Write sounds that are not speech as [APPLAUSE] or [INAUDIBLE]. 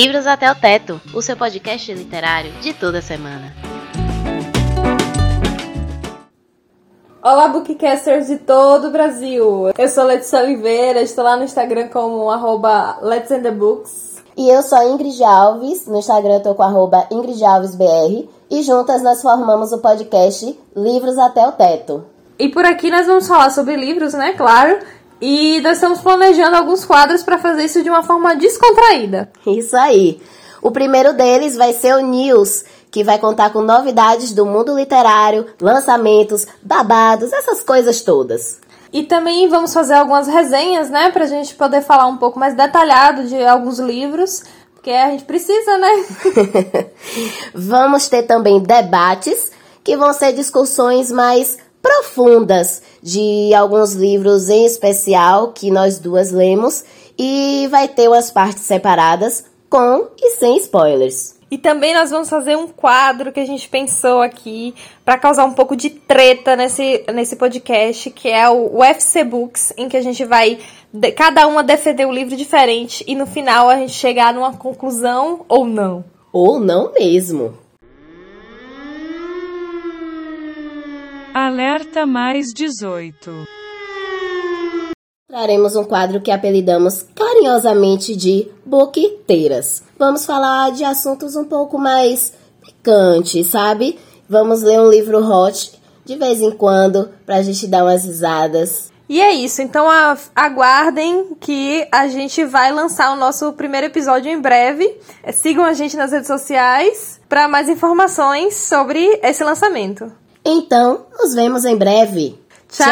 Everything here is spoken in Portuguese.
Livros até o Teto, o seu podcast literário de toda semana. Olá, bookcasters de todo o Brasil! Eu sou Letícia Oliveira, estou lá no Instagram como arroba Let's the Books. E eu sou Ingrid Alves, no Instagram eu tô com arroba Ingrid Alves BR, e juntas nós formamos o podcast Livros até o Teto. E por aqui nós vamos falar sobre livros, né? Claro. E nós estamos planejando alguns quadros para fazer isso de uma forma descontraída. Isso aí. O primeiro deles vai ser o News, que vai contar com novidades do mundo literário, lançamentos, babados, essas coisas todas. E também vamos fazer algumas resenhas, né, pra gente poder falar um pouco mais detalhado de alguns livros, porque a gente precisa, né? [LAUGHS] vamos ter também debates, que vão ser discussões mais profundas de alguns livros em especial que nós duas lemos e vai ter umas partes separadas com e sem spoilers. E também nós vamos fazer um quadro que a gente pensou aqui para causar um pouco de treta nesse, nesse podcast, que é o UFC Books, em que a gente vai cada uma defender um livro diferente e no final a gente chegar numa conclusão ou não. Ou não mesmo. Alerta mais 18. Traremos um quadro que apelidamos carinhosamente de Boquiteiras. Vamos falar de assuntos um pouco mais picantes, sabe? Vamos ler um livro hot de vez em quando pra gente dar umas risadas. E é isso, então aguardem que a gente vai lançar o nosso primeiro episódio em breve. Sigam a gente nas redes sociais para mais informações sobre esse lançamento. Então, nos vemos em breve. Tchau!